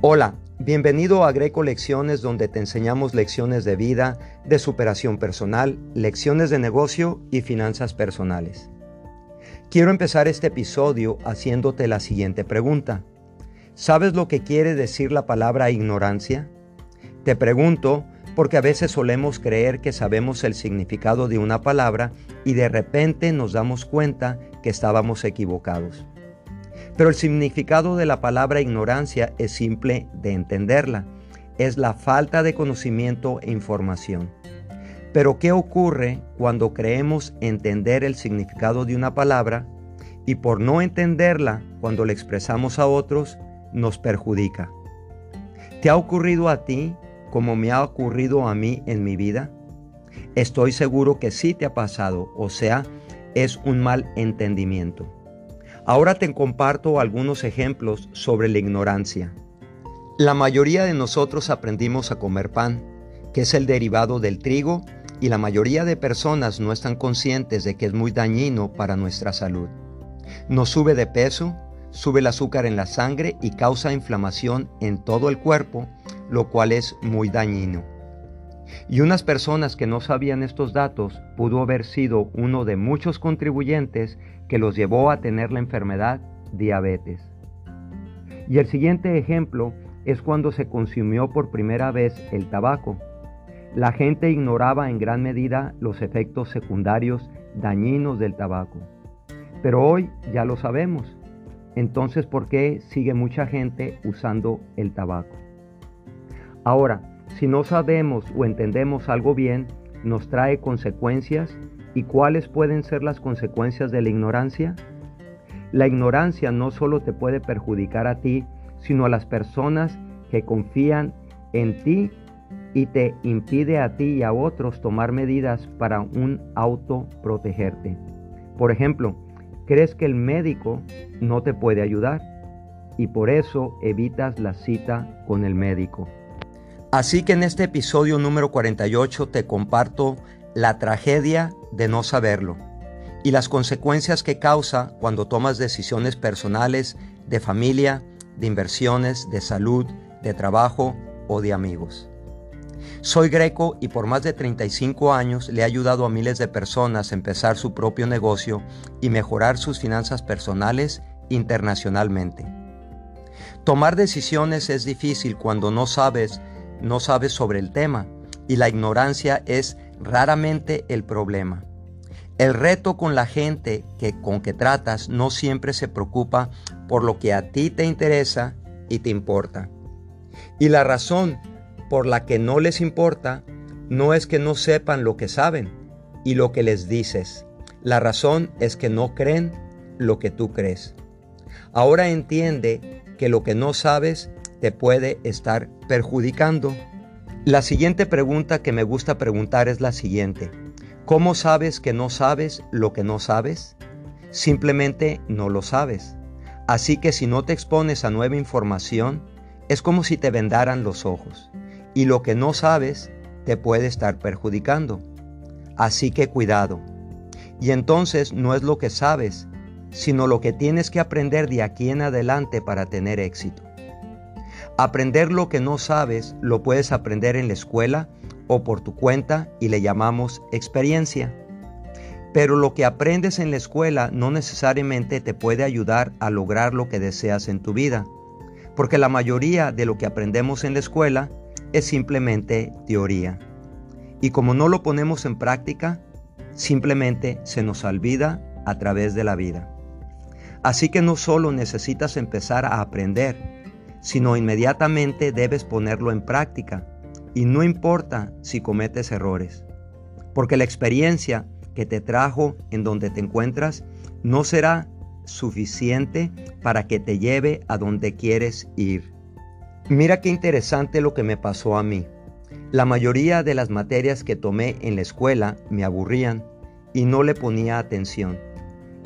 Hola, bienvenido a Greco Lecciones donde te enseñamos lecciones de vida, de superación personal, lecciones de negocio y finanzas personales. Quiero empezar este episodio haciéndote la siguiente pregunta. ¿Sabes lo que quiere decir la palabra ignorancia? Te pregunto porque a veces solemos creer que sabemos el significado de una palabra y de repente nos damos cuenta que estábamos equivocados. Pero el significado de la palabra ignorancia es simple de entenderla. Es la falta de conocimiento e información. Pero ¿qué ocurre cuando creemos entender el significado de una palabra y por no entenderla cuando la expresamos a otros nos perjudica? ¿Te ha ocurrido a ti como me ha ocurrido a mí en mi vida? Estoy seguro que sí te ha pasado, o sea, es un mal entendimiento. Ahora te comparto algunos ejemplos sobre la ignorancia. La mayoría de nosotros aprendimos a comer pan, que es el derivado del trigo, y la mayoría de personas no están conscientes de que es muy dañino para nuestra salud. Nos sube de peso, sube el azúcar en la sangre y causa inflamación en todo el cuerpo, lo cual es muy dañino. Y unas personas que no sabían estos datos pudo haber sido uno de muchos contribuyentes que los llevó a tener la enfermedad diabetes. Y el siguiente ejemplo es cuando se consumió por primera vez el tabaco. La gente ignoraba en gran medida los efectos secundarios dañinos del tabaco. Pero hoy ya lo sabemos. Entonces, ¿por qué sigue mucha gente usando el tabaco? Ahora, si no sabemos o entendemos algo bien, nos trae consecuencias ¿Y cuáles pueden ser las consecuencias de la ignorancia? La ignorancia no solo te puede perjudicar a ti, sino a las personas que confían en ti y te impide a ti y a otros tomar medidas para un autoprotegerte. Por ejemplo, crees que el médico no te puede ayudar y por eso evitas la cita con el médico. Así que en este episodio número 48 te comparto la tragedia de no saberlo y las consecuencias que causa cuando tomas decisiones personales, de familia, de inversiones, de salud, de trabajo o de amigos. Soy greco y por más de 35 años le he ayudado a miles de personas a empezar su propio negocio y mejorar sus finanzas personales internacionalmente. Tomar decisiones es difícil cuando no sabes, no sabes sobre el tema y la ignorancia es raramente el problema. El reto con la gente que, con que tratas no siempre se preocupa por lo que a ti te interesa y te importa. Y la razón por la que no les importa no es que no sepan lo que saben y lo que les dices. La razón es que no creen lo que tú crees. Ahora entiende que lo que no sabes te puede estar perjudicando. La siguiente pregunta que me gusta preguntar es la siguiente. ¿Cómo sabes que no sabes lo que no sabes? Simplemente no lo sabes. Así que si no te expones a nueva información, es como si te vendaran los ojos. Y lo que no sabes te puede estar perjudicando. Así que cuidado. Y entonces no es lo que sabes, sino lo que tienes que aprender de aquí en adelante para tener éxito. Aprender lo que no sabes lo puedes aprender en la escuela o por tu cuenta y le llamamos experiencia. Pero lo que aprendes en la escuela no necesariamente te puede ayudar a lograr lo que deseas en tu vida, porque la mayoría de lo que aprendemos en la escuela es simplemente teoría. Y como no lo ponemos en práctica, simplemente se nos olvida a través de la vida. Así que no solo necesitas empezar a aprender, sino inmediatamente debes ponerlo en práctica. Y no importa si cometes errores, porque la experiencia que te trajo en donde te encuentras no será suficiente para que te lleve a donde quieres ir. Mira qué interesante lo que me pasó a mí. La mayoría de las materias que tomé en la escuela me aburrían y no le ponía atención.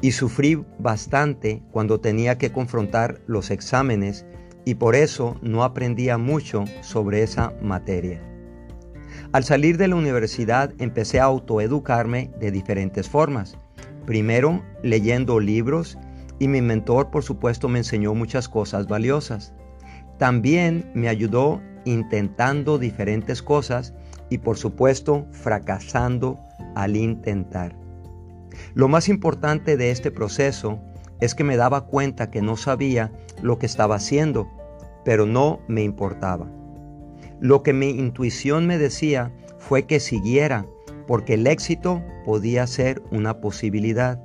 Y sufrí bastante cuando tenía que confrontar los exámenes y por eso no aprendía mucho sobre esa materia. Al salir de la universidad empecé a autoeducarme de diferentes formas. Primero leyendo libros y mi mentor por supuesto me enseñó muchas cosas valiosas. También me ayudó intentando diferentes cosas y por supuesto fracasando al intentar. Lo más importante de este proceso es que me daba cuenta que no sabía lo que estaba haciendo, pero no me importaba. Lo que mi intuición me decía fue que siguiera, porque el éxito podía ser una posibilidad.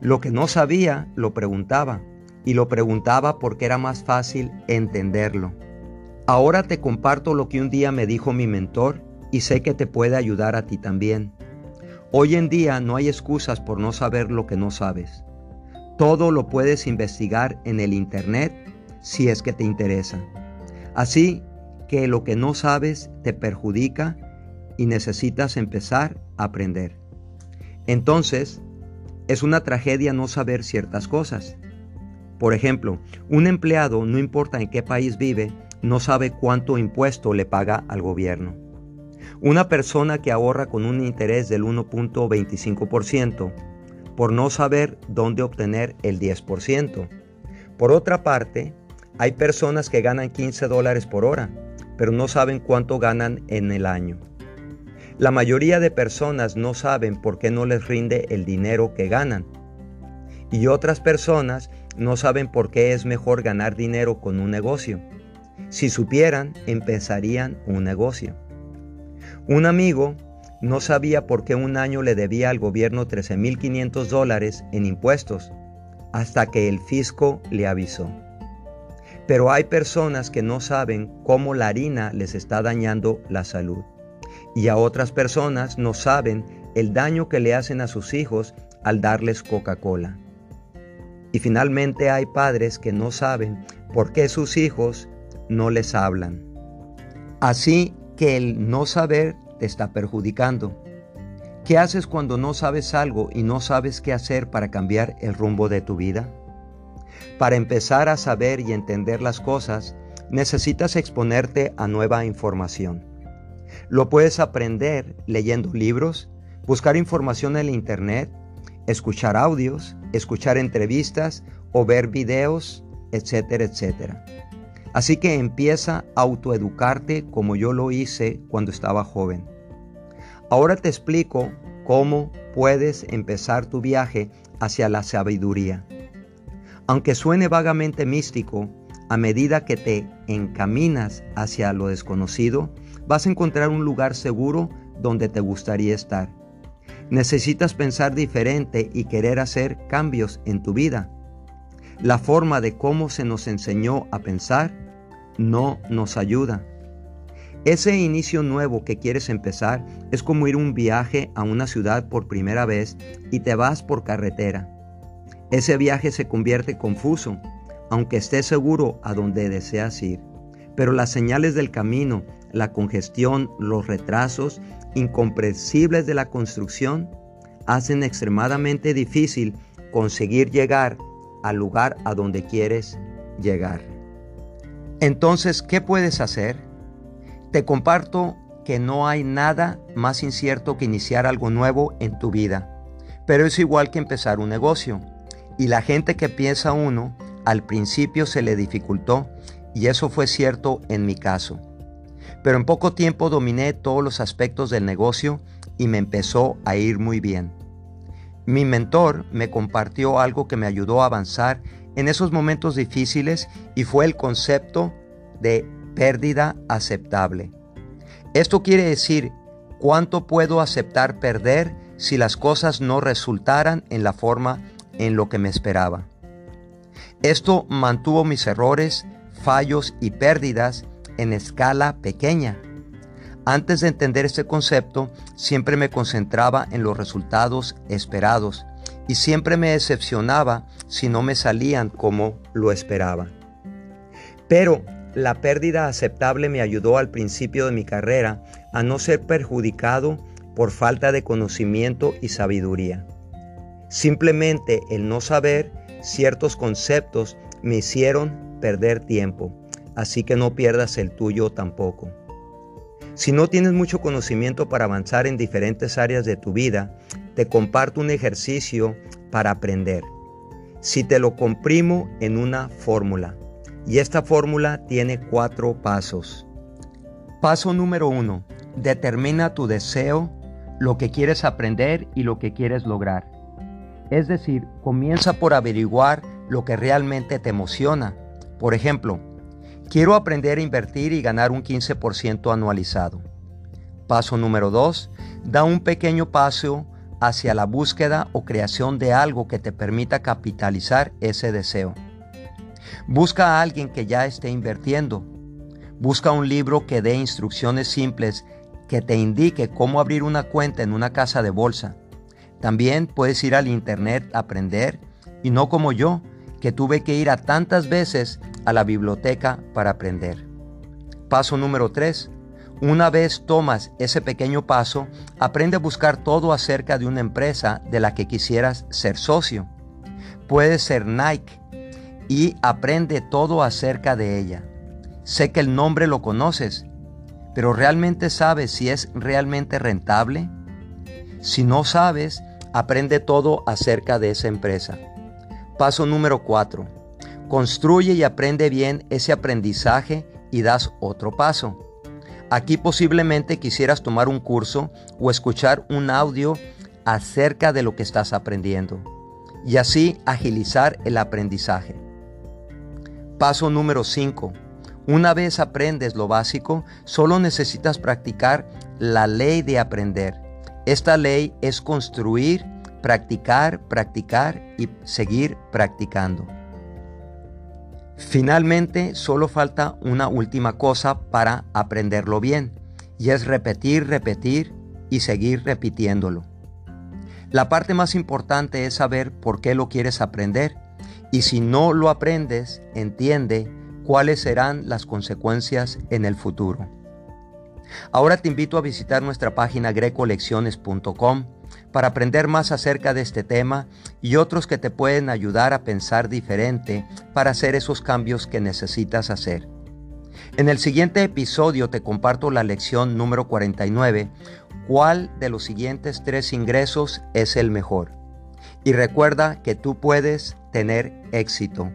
Lo que no sabía, lo preguntaba, y lo preguntaba porque era más fácil entenderlo. Ahora te comparto lo que un día me dijo mi mentor y sé que te puede ayudar a ti también. Hoy en día no hay excusas por no saber lo que no sabes. Todo lo puedes investigar en el Internet si es que te interesa. Así que lo que no sabes te perjudica y necesitas empezar a aprender. Entonces, es una tragedia no saber ciertas cosas. Por ejemplo, un empleado, no importa en qué país vive, no sabe cuánto impuesto le paga al gobierno. Una persona que ahorra con un interés del 1.25% por no saber dónde obtener el 10%. Por otra parte, hay personas que ganan 15 dólares por hora, pero no saben cuánto ganan en el año. La mayoría de personas no saben por qué no les rinde el dinero que ganan. Y otras personas no saben por qué es mejor ganar dinero con un negocio. Si supieran, empezarían un negocio. Un amigo no sabía por qué un año le debía al gobierno 13.500 dólares en impuestos, hasta que el fisco le avisó. Pero hay personas que no saben cómo la harina les está dañando la salud. Y a otras personas no saben el daño que le hacen a sus hijos al darles Coca-Cola. Y finalmente hay padres que no saben por qué sus hijos no les hablan. Así que el no saber te está perjudicando. ¿Qué haces cuando no sabes algo y no sabes qué hacer para cambiar el rumbo de tu vida? Para empezar a saber y entender las cosas, necesitas exponerte a nueva información. Lo puedes aprender leyendo libros, buscar información en internet, escuchar audios, escuchar entrevistas o ver videos, etcétera, etcétera. Así que empieza a autoeducarte como yo lo hice cuando estaba joven. Ahora te explico cómo puedes empezar tu viaje hacia la sabiduría. Aunque suene vagamente místico, a medida que te encaminas hacia lo desconocido, vas a encontrar un lugar seguro donde te gustaría estar. Necesitas pensar diferente y querer hacer cambios en tu vida. La forma de cómo se nos enseñó a pensar no nos ayuda. Ese inicio nuevo que quieres empezar es como ir un viaje a una ciudad por primera vez y te vas por carretera. Ese viaje se convierte confuso, aunque estés seguro a donde deseas ir. Pero las señales del camino, la congestión, los retrasos incomprensibles de la construcción hacen extremadamente difícil conseguir llegar al lugar a donde quieres llegar. Entonces, ¿qué puedes hacer? Te comparto que no hay nada más incierto que iniciar algo nuevo en tu vida, pero es igual que empezar un negocio. Y la gente que piensa uno, al principio se le dificultó, y eso fue cierto en mi caso. Pero en poco tiempo dominé todos los aspectos del negocio y me empezó a ir muy bien. Mi mentor me compartió algo que me ayudó a avanzar en esos momentos difíciles y fue el concepto de pérdida aceptable. Esto quiere decir cuánto puedo aceptar perder si las cosas no resultaran en la forma en lo que me esperaba. Esto mantuvo mis errores, fallos y pérdidas en escala pequeña. Antes de entender este concepto, siempre me concentraba en los resultados esperados y siempre me decepcionaba si no me salían como lo esperaba. Pero la pérdida aceptable me ayudó al principio de mi carrera a no ser perjudicado por falta de conocimiento y sabiduría. Simplemente el no saber ciertos conceptos me hicieron perder tiempo, así que no pierdas el tuyo tampoco. Si no tienes mucho conocimiento para avanzar en diferentes áreas de tu vida, te comparto un ejercicio para aprender. Si te lo comprimo en una fórmula, Y esta fórmula tiene cuatro pasos. Paso número uno. Determina tu deseo, lo que quieres aprender y lo que quieres lograr. Es decir, comienza por averiguar lo que realmente te emociona. Por ejemplo, quiero aprender a invertir y ganar un 15% anualizado. Paso número 2. Da un pequeño paso hacia la búsqueda o creación de algo que te permita capitalizar ese deseo. Busca a alguien que ya esté invirtiendo. Busca un libro que dé instrucciones simples que te indique cómo abrir una cuenta en una casa de bolsa. También puedes ir al internet a aprender y no como yo, que tuve que ir a tantas veces a la biblioteca para aprender. Paso número 3. Una vez tomas ese pequeño paso, aprende a buscar todo acerca de una empresa de la que quisieras ser socio. Puede ser Nike y aprende todo acerca de ella. Sé que el nombre lo conoces, pero ¿realmente sabes si es realmente rentable? Si no sabes, aprende todo acerca de esa empresa. Paso número 4. Construye y aprende bien ese aprendizaje y das otro paso. Aquí posiblemente quisieras tomar un curso o escuchar un audio acerca de lo que estás aprendiendo y así agilizar el aprendizaje. Paso número 5. Una vez aprendes lo básico, solo necesitas practicar la ley de aprender. Esta ley es construir, practicar, practicar y seguir practicando. Finalmente, solo falta una última cosa para aprenderlo bien, y es repetir, repetir y seguir repitiéndolo. La parte más importante es saber por qué lo quieres aprender, y si no lo aprendes, entiende cuáles serán las consecuencias en el futuro. Ahora te invito a visitar nuestra página grecolecciones.com para aprender más acerca de este tema y otros que te pueden ayudar a pensar diferente para hacer esos cambios que necesitas hacer. En el siguiente episodio te comparto la lección número 49, cuál de los siguientes tres ingresos es el mejor. Y recuerda que tú puedes tener éxito.